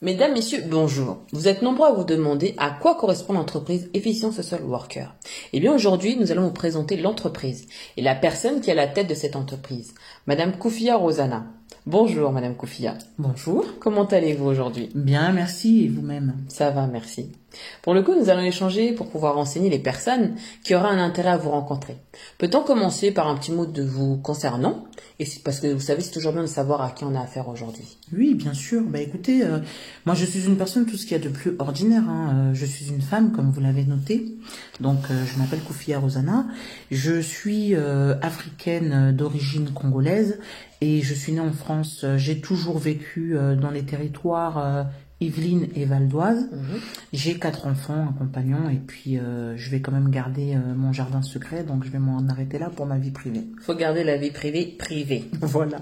Mesdames, Messieurs, bonjour. Vous êtes nombreux à vous demander à quoi correspond l'entreprise Efficient Social Worker. Eh bien, aujourd'hui, nous allons vous présenter l'entreprise et la personne qui est à la tête de cette entreprise, Madame Koufia Rosana. Bonjour, Madame Koufia. Bonjour. Comment allez-vous aujourd'hui? Bien, merci. Et vous-même? Ça va, merci. Pour le coup, nous allons échanger pour pouvoir renseigner les personnes qui auraient un intérêt à vous rencontrer. Peut-on commencer par un petit mot de vous concernant? Et parce que vous savez, c'est toujours bien de savoir à qui on a affaire aujourd'hui. Oui, bien sûr. Bah écoutez, euh, moi je suis une personne tout ce qu'il y a de plus ordinaire. Hein. Euh, je suis une femme, comme vous l'avez noté. Donc euh, je m'appelle Koufia Rosana. Je suis africaine d'origine congolaise et je suis née en France. J'ai toujours vécu dans les territoires Yveline et Val d'Oise. Mhm. J'ai quatre enfants, un compagnon, et puis euh, je vais quand même garder euh, mon jardin secret, donc je vais m'en arrêter là pour ma vie privée. Faut garder la vie privée privée. voilà.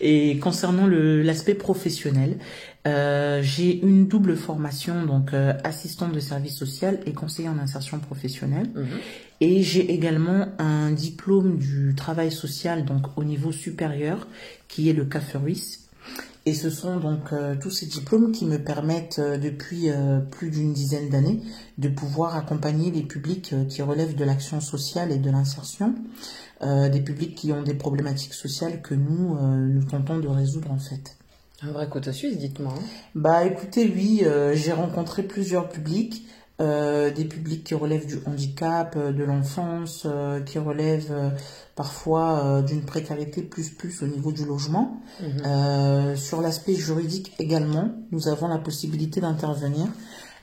Et concernant l'aspect professionnel, euh, j'ai une double formation, donc assistante de service social et conseiller en insertion professionnelle. Mhm. Et j'ai également un diplôme du travail social, donc au niveau supérieur, qui est le CAFERUIS et ce sont donc euh, tous ces diplômes qui me permettent euh, depuis euh, plus d'une dizaine d'années de pouvoir accompagner les publics qui relèvent de l'action sociale et de l'insertion, des publics qui ont des problématiques sociales que nous, nous tentons de résoudre en fait. Un vrai côté suisse, dites-moi. Hein. Bah écoutez, oui, j'ai rencontré plusieurs publics. Euh, des publics qui relèvent du handicap, euh, de l'enfance, euh, qui relèvent parfois d'une précarité plus plus au niveau du logement. Mhm. sur l'aspect juridique également, nous avons la possibilité d'intervenir.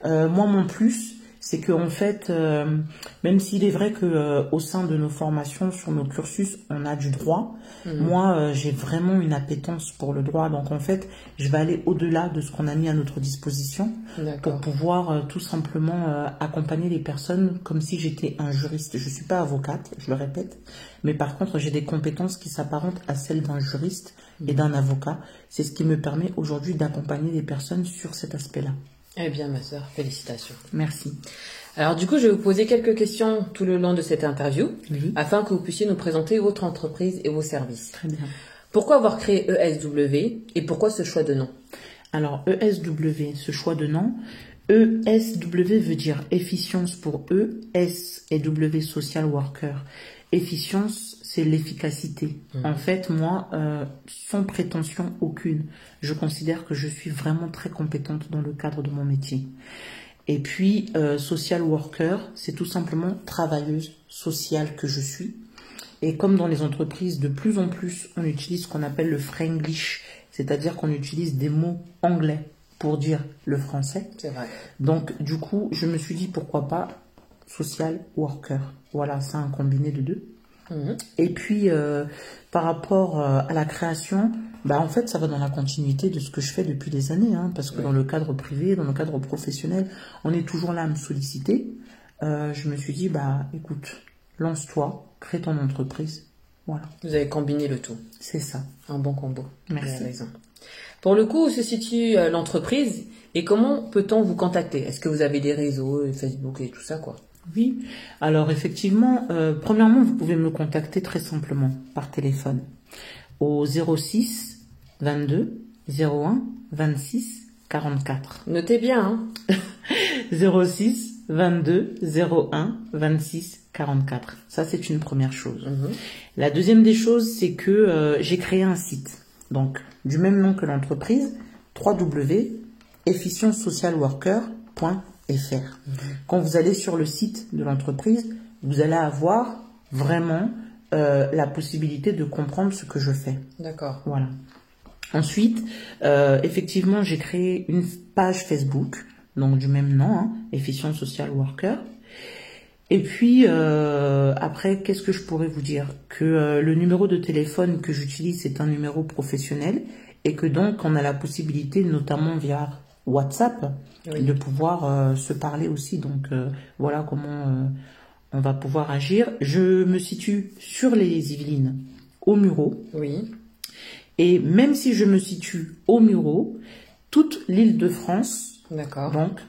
moi, mon plus, c'est que en fait, euh, même s'il est vrai que euh, au sein de nos formations, sur nos cursus, on a du droit, mhm. moi, euh, j'ai vraiment une appétence pour le droit. Donc en fait, je vais aller au-delà de ce qu'on a mis à notre disposition pour pouvoir tout simplement accompagner les personnes comme si j'étais un juriste. Je suis pas avocate, je le répète, mais par contre, j'ai des compétences qui s'apparentent à celles d'un juriste et mhm. d'un avocat. C'est ce qui me permet aujourd'hui d'accompagner les personnes sur cet aspect-là. Eh bien, ma sœur, félicitations. Merci. Alors, du coup, je vais vous poser quelques questions tout le long de cette interview, afin que vous puissiez nous présenter votre entreprise et vos services. Très bien. Pourquoi avoir créé ESW et pourquoi ce choix de nom? Alors, ESW, ce choix de nom, ESW veut dire efficience pour E, S et W social worker. Efficience, c'est l'efficacité. Mmh. En fait, moi, euh, sans prétention aucune, je considère que je suis vraiment très compétente dans le cadre de mon métier. Et puis, euh, social worker, c'est tout simplement travailleuse sociale que je suis. Et comme dans les entreprises, de plus en plus, on utilise ce qu'on appelle le franglish, c'est-à-dire qu'on utilise des mots anglais pour dire le français. C'est vrai. Donc, du coup, je me suis dit pourquoi pas social worker. Voilà, c'est un combiné de deux. Mhm. Et puis, euh, par rapport euh, à la création, bah, en fait, ça va dans la continuité de ce que je fais depuis des années, hein, parce que dans le cadre privé, dans le cadre professionnel, on est toujours là à me solliciter. Euh, je me suis dit, bah, écoute, lance-toi, crée ton entreprise. Voilà. Vous avez combiné le tout. C'est ça. Un bon combo. Merci. Pour le coup, où se situe l'entreprise et comment peut-on vous contacter? Est-ce que vous avez des réseaux, Facebook et tout ça, quoi? Oui, alors effectivement, euh, premièrement, vous pouvez me contacter très simplement par téléphone au 06 22 01 26 44. Notez bien. Hein 06 22 01 26 44. Ça, c'est une première chose. Mhm. La deuxième des choses, c'est que euh, j'ai créé un site. Donc, du même nom que l'entreprise, www.efficientsocialworker.fr faire. Quand vous allez sur le site de l'entreprise, vous allez avoir vraiment euh, la possibilité de comprendre ce que je fais. D'accord. Voilà. Ensuite, euh, effectivement, j'ai créé une page Facebook, donc du même nom, hein, Efficient Social Worker. Et puis euh, après, qu'est-ce que je pourrais vous dire? Que le numéro de téléphone que j'utilise est un numéro professionnel et que donc on a la possibilité, notamment via WhatsApp, de pouvoir euh, se parler aussi. Donc euh, voilà comment euh, on va pouvoir agir. Je me situe sur les Yvelines, au Muro. Oui. Et même si je me situe au Muro, toute l'île de France, D'accord. donc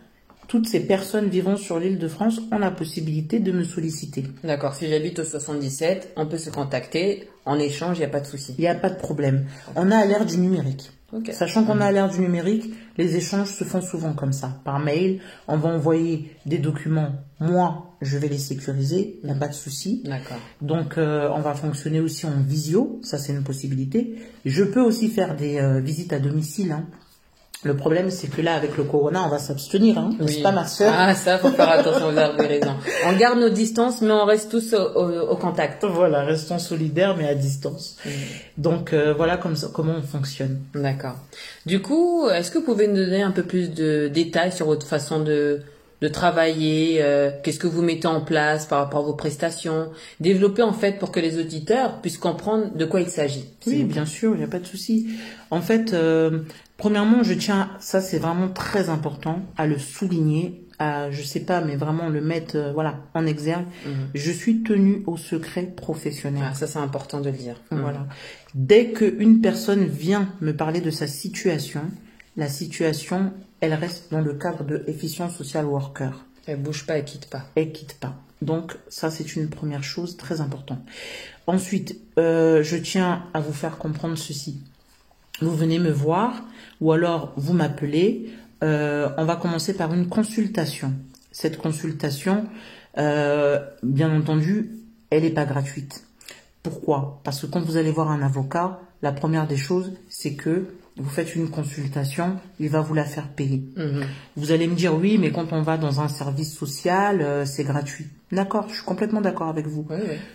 toutes ces personnes vivant sur l'île de France ont la possibilité de me solliciter. D'accord, si j'habite au 77, on peut se contacter. En échange, il n'y a pas de souci. Il n'y a pas de problème. On a à l'ère du numérique. Sachant qu'on a l'ère du numérique, les échanges se font souvent comme ça, par mail. On va envoyer des documents. Moi, je vais les sécuriser, il n'y a pas de souci. D'accord. Donc, euh, on va fonctionner aussi en visio, ça c'est une possibilité. Je peux aussi faire des euh, visites à domicile. Hein. Le problème, c'est que là, avec le corona, on va s'abstenir, hein, n'est-ce pas, ma soeur Ah, ça, faut faire attention, vous avez raison. On garde nos distances, mais on reste tous au, contact. Voilà, restons solidaires, mais à distance. Donc, euh, voilà comme comment on fonctionne. D'accord. Du coup, est-ce que vous pouvez nous donner un peu plus de détails sur votre façon de, de travailler, euh, qu'est-ce que vous mettez en place par rapport à vos prestations, développer en fait pour que les auditeurs puissent comprendre de quoi il s'agit. Oui, bien sûr, il n'y a pas de souci. En fait, euh, premièrement, je tiens, ça c'est vraiment très important à le souligner, à, je sais pas, mais vraiment le mettre, euh, voilà, en exergue. Mhm. Je suis tenue au secret professionnel. Ah, ça c'est important de le dire. Mhm. Voilà. Dès qu'une personne vient me parler de sa situation, la situation elle reste dans le cadre de efficient social worker. Elle bouge pas, elle quitte pas. Elle quitte pas. Donc ça c'est une première chose très importante. Ensuite, euh, je tiens à vous faire comprendre ceci. Vous venez me voir ou alors vous m'appelez. Euh, on va commencer par une consultation. Cette consultation, euh, bien entendu, elle n'est pas gratuite. Pourquoi? Parce que quand vous allez voir un avocat, la première des choses, c'est que vous faites une consultation, il va vous la faire payer. Mhm. Vous allez me dire oui, mais quand on va dans un service social, euh, c'est gratuit. D'accord, je suis complètement d'accord avec vous.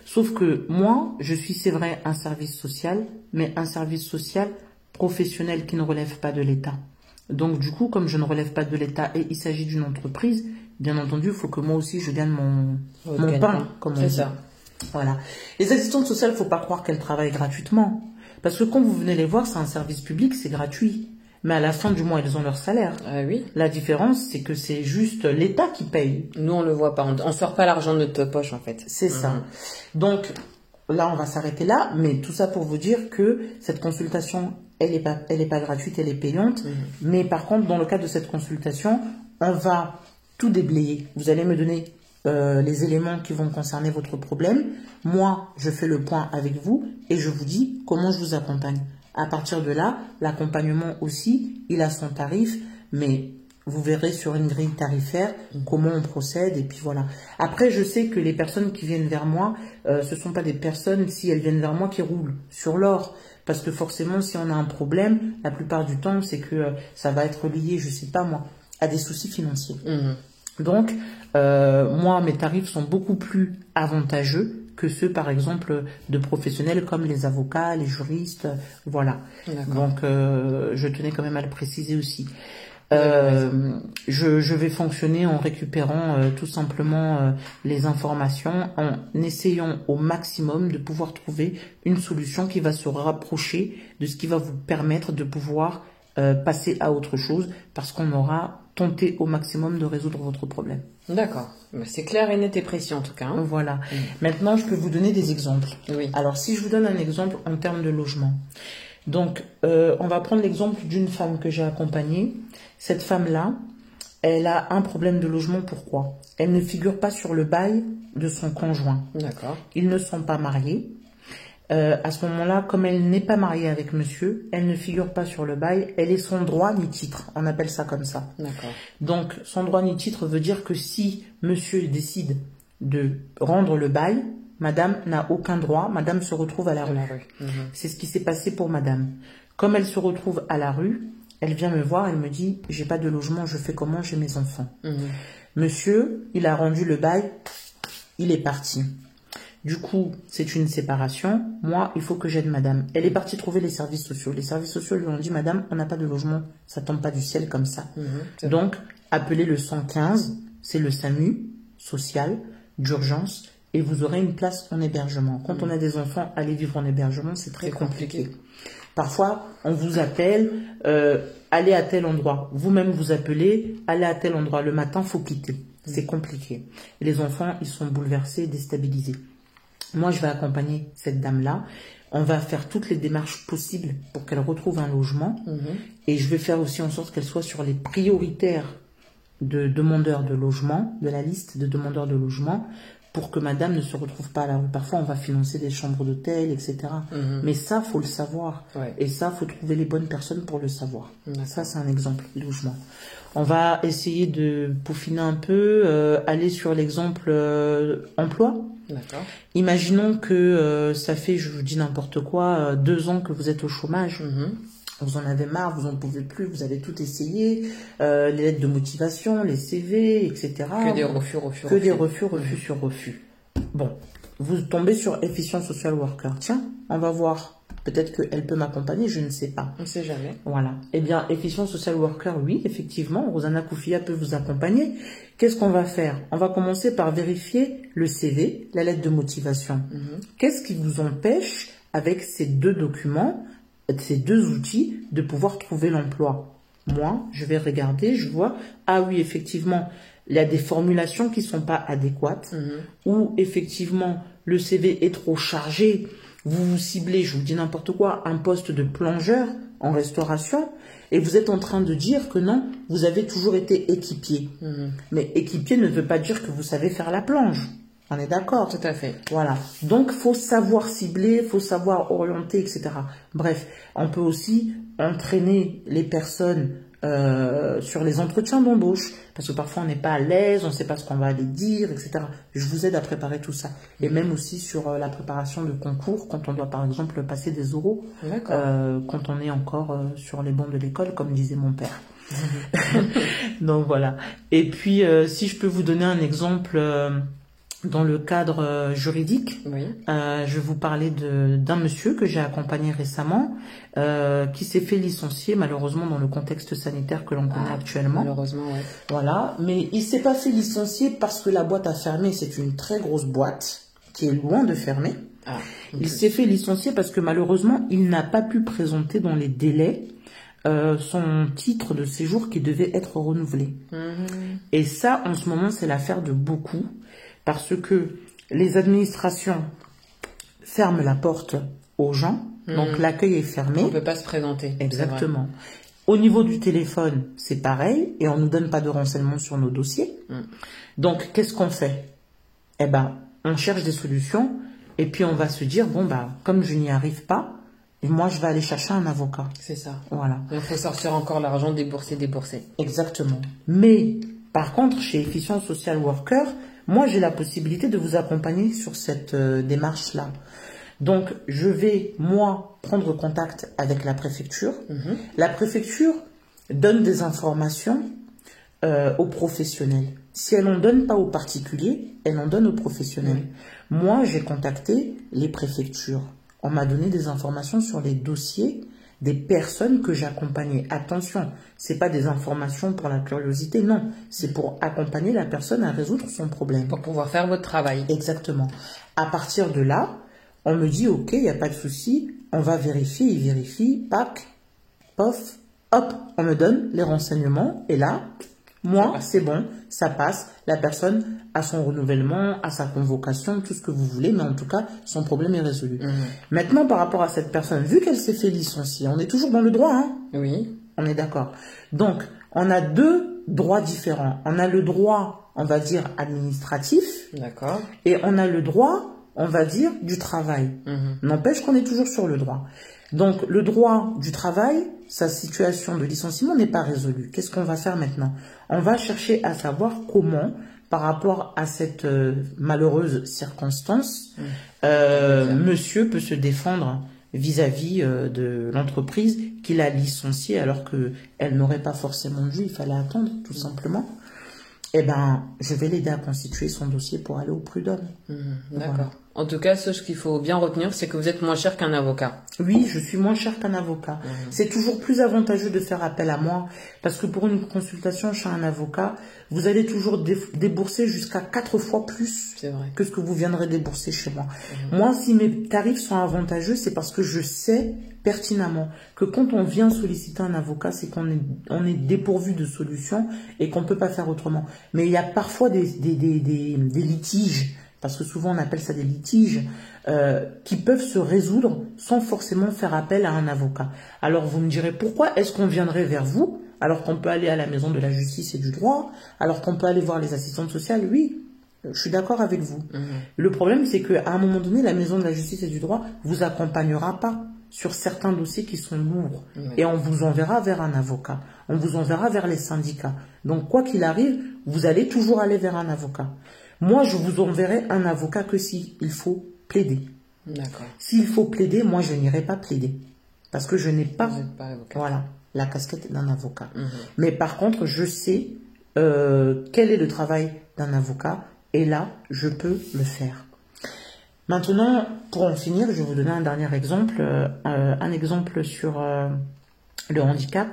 Sauf que moi, je suis, c'est vrai, un service social, mais un service social professionnel qui ne relève pas de l'État. Donc du coup, comme je ne relève pas de l'État et il s'agit d'une entreprise, bien entendu, il faut que moi aussi je gagne mon, mon pain, comme on dit. Ça. Voilà. Les assistantes sociales, faut pas croire qu'elles travaillent gratuitement. Parce que quand vous venez les voir, c'est un service public, c'est gratuit. Mais à la fin du mois, elles ont leur salaire. Ah oui. La différence, c'est que c'est juste l'État qui paye. Nous, on le voit pas. On, ne sort pas l'argent de notre poche, en fait. C'est ça. Mhm. Donc, là, on va s'arrêter là. Mais tout ça pour vous dire que cette consultation, elle est pas, elle est pas gratuite, elle est payante. Mhm. Mais par contre, dans le cadre de cette consultation, on va tout déblayer. Vous allez me donner euh, les éléments qui vont concerner votre problème. Moi, je fais le point avec vous et je vous dis comment je vous accompagne. À partir de là, l'accompagnement aussi, il a son tarif, mais vous verrez sur une grille tarifaire comment on procède et puis voilà. Après, je sais que les personnes qui viennent vers moi, euh, ce sont pas des personnes si elles viennent vers moi qui roulent sur l'or, parce que forcément, si on a un problème, la plupart du temps, c'est que euh, ça va être lié, je sais pas moi, à des soucis financiers. Mmh. Donc, euh, moi, mes tarifs sont beaucoup plus avantageux que ceux, par exemple, de professionnels comme les avocats, les juristes, voilà. Donc, euh, je tenais quand même à le préciser aussi. Euh, je, je, vais fonctionner en récupérant tout simplement les informations, en essayant au maximum de pouvoir trouver une solution qui va se rapprocher de ce qui va vous permettre de pouvoir passer à autre chose, parce qu'on aura tenté au maximum de résoudre votre problème. D'accord. C'est clair et net et précis en tout cas. Hein. Voilà. Mm. Maintenant, je peux vous donner des exemples. Oui. Alors, si je vous donne un exemple en termes de logement. Donc, euh, on va prendre l'exemple d'une femme que j'ai accompagnée. Cette femme-là, elle a un problème de logement. Pourquoi? Elle ne figure pas sur le bail de son conjoint. D'accord. Ils ne sont pas mariés. Euh, à ce moment-là, comme elle n'est pas mariée avec monsieur, elle ne figure pas sur le bail, elle est son droit ni titre. On appelle ça comme ça. Donc, son droit ni titre veut dire que si monsieur décide de rendre le bail, madame n'a aucun droit, madame se retrouve à la rue. Mhm. C'est ce qui s'est passé pour madame. Comme elle se retrouve à la rue, elle vient me voir, elle me dit, j'ai pas de logement, je fais comment, j'ai mes enfants. Mhm. Monsieur, il a rendu le bail, il est parti. Du coup, c'est une séparation. Moi, il faut que j'aide madame. Elle est partie trouver les services sociaux. Les services sociaux lui ont dit, madame, on n'a pas de logement. Ça tombe pas du ciel comme ça. Mhm, Donc, appelez le 115. C'est le SAMU social d'urgence et vous aurez une place en hébergement. Quand mhm. on a des enfants, aller vivre en hébergement, c'est très compliqué. Parfois, on vous appelle, euh, allez à tel endroit. Vous-même vous appelez, allez à tel endroit. Le matin, faut quitter. C'est mhm. compliqué. les enfants, ils sont bouleversés, déstabilisés. Moi, je vais accompagner cette dame-là. On va faire toutes les démarches possibles pour qu'elle retrouve un logement. Mhm. Et je vais faire aussi en sorte qu'elle soit sur les prioritaires de demandeurs de logement, de la liste de demandeurs de logement, pour que madame ne se retrouve pas à la rue. Parfois, on va financer des chambres d'hôtel, etc. Mhm. Mais ça, faut le savoir. Ouais. Et ça, faut trouver les bonnes personnes pour le savoir. Ça, c'est un exemple, logement. On va essayer de peaufiner un peu, euh, aller sur l'exemple euh, emploi. D'accord. Imaginons que euh, ça fait, je vous dis n'importe quoi, euh, deux ans que vous êtes au chômage. Mhm. Vous en avez marre, vous en pouvez plus, vous avez tout essayé, euh, les lettres de motivation, les CV, etc. Que des refus, refus, Que des refus, refus sur refus. Bon, vous tombez sur Efficient Social Worker. Tiens, on va voir. Peut-être qu'elle peut m'accompagner, je ne sais pas. On sait jamais. Voilà. Eh bien, Efficient Social Worker, oui, effectivement, Rosanna Koufia peut vous accompagner. Qu'est-ce qu'on va faire? On va commencer par vérifier le CV, la lettre de motivation. Qu'est-ce qui vous empêche, avec ces deux documents, ces deux outils, de pouvoir trouver l'emploi Moi, je vais regarder, je vois, ah oui, effectivement, il y a des formulations qui sont pas adéquates, ou effectivement, le CV est trop chargé, vous vous ciblez, je vous dis n'importe quoi, un poste de plongeur en restauration, et vous êtes en train de dire que non, vous avez toujours été équipier. Mais équipier ne veut pas dire que vous savez faire la plonge. On est d'accord Tout à fait. voilà. Donc, faut savoir cibler, faut savoir orienter, etc. Bref, on peut aussi entraîner les personnes euh, sur les entretiens d'embauche, parce que parfois on n'est pas à l'aise, on ne sait pas ce qu'on va aller dire, etc. Je vous aide à préparer tout ça. Et même aussi sur euh, la préparation de concours, quand on doit par exemple passer des oraux, euh, quand on est encore euh, sur les bancs de l'école, comme disait mon père. Donc voilà. Et puis, si je peux vous donner un exemple dans le cadre euh, juridique, Oui. euh, je vais vous parler de- d'un monsieur que j'ai accompagné récemment, euh, qui s'est fait licencier malheureusement dans le contexte sanitaire que l'on connaît Ah, actuellement. Malheureusement, ouais. Voilà, mais il s'est pas fait licencier parce que la boîte a fermé. C'est une très grosse boîte qui est loin de fermer. Ah. Il s'est fait licencier parce que malheureusement, il n'a pas pu présenter dans les délais euh, son titre de séjour qui devait être renouvelé. Mhm. Et ça, en ce moment, c'est l'affaire de beaucoup parce que les administrations ferment la porte aux gens, donc l'accueil est fermé. On peut pas se présenter. Exactement. Au niveau du téléphone, c'est pareil, et on nous donne pas de renseignements sur nos dossiers. Donc, qu'est-ce qu'on fait? Eh ben, on cherche des solutions, et puis on va se dire bon bah, comme je n'y arrive pas, et moi je vais aller chercher un avocat. C'est ça. Voilà, Il faut sortir encore l'argent, débourser, débourser. exactement. Mais par contre, chez Efficient Social Worker, moi j'ai la possibilité de vous accompagner sur cette euh, démarche-là. Donc, je vais, moi, prendre contact avec la préfecture. La préfecture donne des informations euh, aux professionnels. Si elle n'en donne pas aux particuliers, elle en donne aux professionnels. Moi, j'ai contacté les préfectures. On m'a donné des informations sur les dossiers des personnes que j'accompagnais. Attention, c'est pas des informations pour la curiosité, non. C'est pour accompagner la personne à résoudre son problème. Pour pouvoir faire votre travail. Exactement. À partir de là, on me dit, ok, il n'y a pas de souci, on va vérifier, il vérifie, pac, pof, hop, on me donne les renseignements, et là, moi, c'est bon, ça passe, la personne a son renouvellement, a sa convocation, tout ce que vous voulez, mais en tout cas, son problème est résolu. Maintenant, par rapport à cette personne, vu qu'elle s'est fait licencier, on est toujours dans le droit, hein? Oui. on est d'accord. Donc, on a deux droits différents. On a le droit, on va dire, administratif, D'accord. et on a le droit, on va dire, du travail. N'empêche qu'on est toujours sur le droit. Donc, le droit du travail, sa situation de licenciement n'est pas résolue. Qu'est-ce qu'on va faire maintenant? On va chercher à savoir comment, par rapport à cette euh, malheureuse circonstance, euh, monsieur peut se défendre vis-à-vis euh, de l'entreprise qu'il a licenciée alors que elle n'aurait pas forcément dû, il fallait attendre tout simplement. Eh ben, je vais l'aider à constituer son dossier pour aller au prud'homme. D'accord. En tout cas, ce qu'il faut bien retenir, c'est que vous êtes moins cher qu'un avocat. Oui, je suis moins cher qu'un avocat. C'est toujours plus avantageux de faire appel à moi parce que pour une consultation chez un avocat, vous allez toujours dé- débourser jusqu'à quatre fois plus que ce que vous viendrez débourser chez moi. Moi, si mes tarifs sont avantageux, c'est parce que je sais pertinemment que quand on vient solliciter un avocat, c'est qu'on est, on est dépourvu de solutions et qu'on peut pas faire autrement. Mais il y a parfois des, des, des, des, des litiges, parce que souvent on appelle ça des litiges, euh, qui peuvent se résoudre sans forcément faire appel à un avocat. Alors vous me direz, pourquoi est-ce qu'on viendrait vers vous alors qu'on peut aller à la maison de la justice et du droit, alors qu'on peut aller voir les assistantes sociales? Oui, Je suis d'accord avec vous. Mhm. Le problème, c'est qu'à un moment donné, la Maison de la Justice et du Droit vous accompagnera pas sur certains dossiers qui sont lourds. Et on vous enverra vers un avocat. On vous enverra vers les syndicats. Donc, quoi qu'il arrive, vous allez toujours aller vers un avocat. Moi, je vous enverrai un avocat que s'il faut plaider. D'accord. S'il faut plaider, moi, je n'irai pas plaider. Parce que je n'ai pas, pas avocat. voilà, la casquette d'un avocat. Mhm. Mais par contre, je sais euh, quel est le travail d'un avocat et là, je peux le faire. Maintenant, pour en finir, je vais vous donner un dernier exemple, euh, un exemple sur euh, le handicap,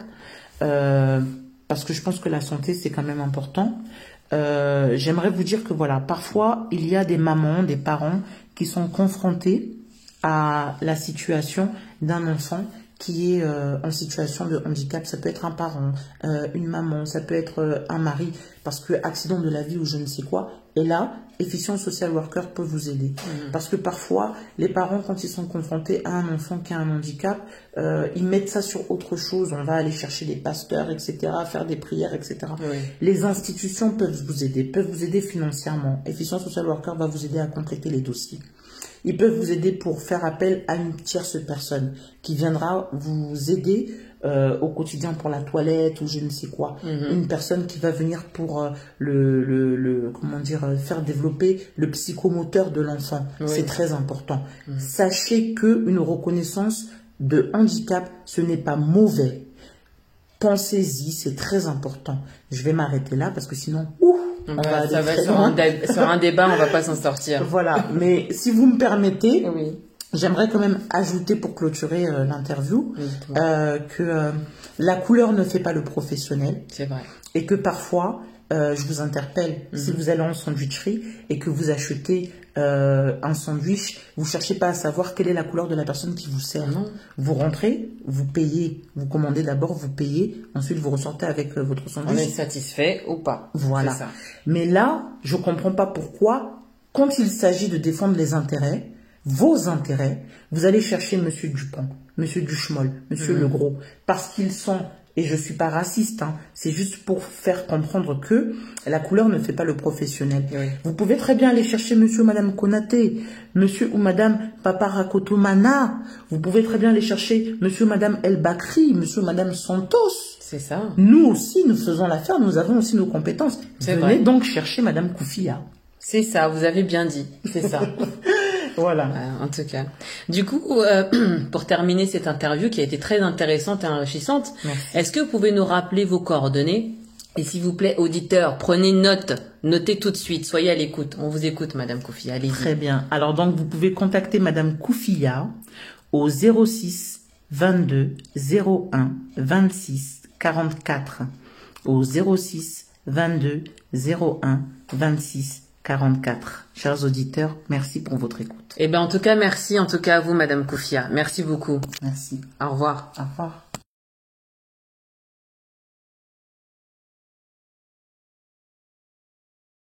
parce que je pense que la santé, c'est quand même important. Euh, J'aimerais vous dire que voilà, parfois, il y a des mamans, des parents qui sont confrontés à la situation d'un enfant qui est euh, en situation de handicap. Ça peut être un parent, euh, une maman, ça peut être un mari, parce que accident de la vie ou je ne sais quoi. Et là, Efficient Social Worker peut vous aider. Parce que parfois, les parents, quand ils sont confrontés à un enfant qui a un handicap, euh, ils mettent ça sur autre chose. On va aller chercher des pasteurs, etc., faire des prières, etc. Oui. Les institutions peuvent vous aider, peuvent vous aider financièrement. Efficient Social Worker va vous aider à compléter les dossiers. Ils peuvent vous aider pour faire appel à une tierce personne qui viendra vous aider euh, au quotidien pour la toilette ou je ne sais quoi. Une personne qui va venir pour euh, le, le, le- comment dire euh, faire développer le psychomoteur de l'enfant. Oui. C'est très important. Sachez que une reconnaissance de handicap, ce n'est pas mauvais. Pensez-y, c'est très important. Je vais m'arrêter là parce que sinon, on va aller ça va un, sur un débat, on va pas s'en sortir. Voilà, mais si vous me permettez, Oui. J'aimerais quand même ajouter pour clôturer euh, l'interview euh, que euh, la couleur ne fait pas le professionnel C'est vrai. et que parfois, euh, je vous interpelle, si vous allez en sandwicherie et que vous achetez euh, un sandwich, vous cherchez pas à savoir quelle est la couleur de la personne qui vous sert. Non. Vous rentrez, vous payez, vous commandez d'abord, vous payez, ensuite vous ressortez avec votre On sandwich. est satisfait ou pas. Voilà. Ça. Mais là, je comprends pas pourquoi, quand il s'agit de défendre les intérêts, vos intérêts, vous allez chercher Monsieur Dupont, Monsieur Duchemol, Monsieur Mhm. Legros, parce qu'ils sont, et je suis pas raciste, hein, c'est juste pour faire comprendre que la couleur ne fait pas le professionnel. Oui. Vous pouvez très bien aller chercher Monsieur ou Madame Konaté, Monsieur ou Madame Paparakotomana. Vous pouvez très bien aller chercher Monsieur ou Madame El Bakri, Monsieur ou Madame Santos. C'est ça. Nous aussi, nous faisons l'affaire, nous avons aussi nos compétences. Venez vrai. donc chercher Madame Koufia. C'est ça, vous avez bien dit. C'est ça. Voilà. Euh, en tout cas. Du coup, euh, pour terminer cette interview qui a été très intéressante et enrichissante, est-ce que vous pouvez nous rappeler vos coordonnées? Et s'il vous plaît, auditeurs, prenez note. Notez tout de suite. Soyez à l'écoute. On vous écoute, Madame Kofi. Allez-y. Très bien. Alors donc, vous pouvez contacter Madame Koufia au 06 22 01 26 44. Au 06 22 01 26 44. Chers auditeurs, merci pour votre écoute. Eh ben, en tout cas, merci en tout cas à vous, Madame Koufia. Merci beaucoup. Merci. Au revoir. Au revoir.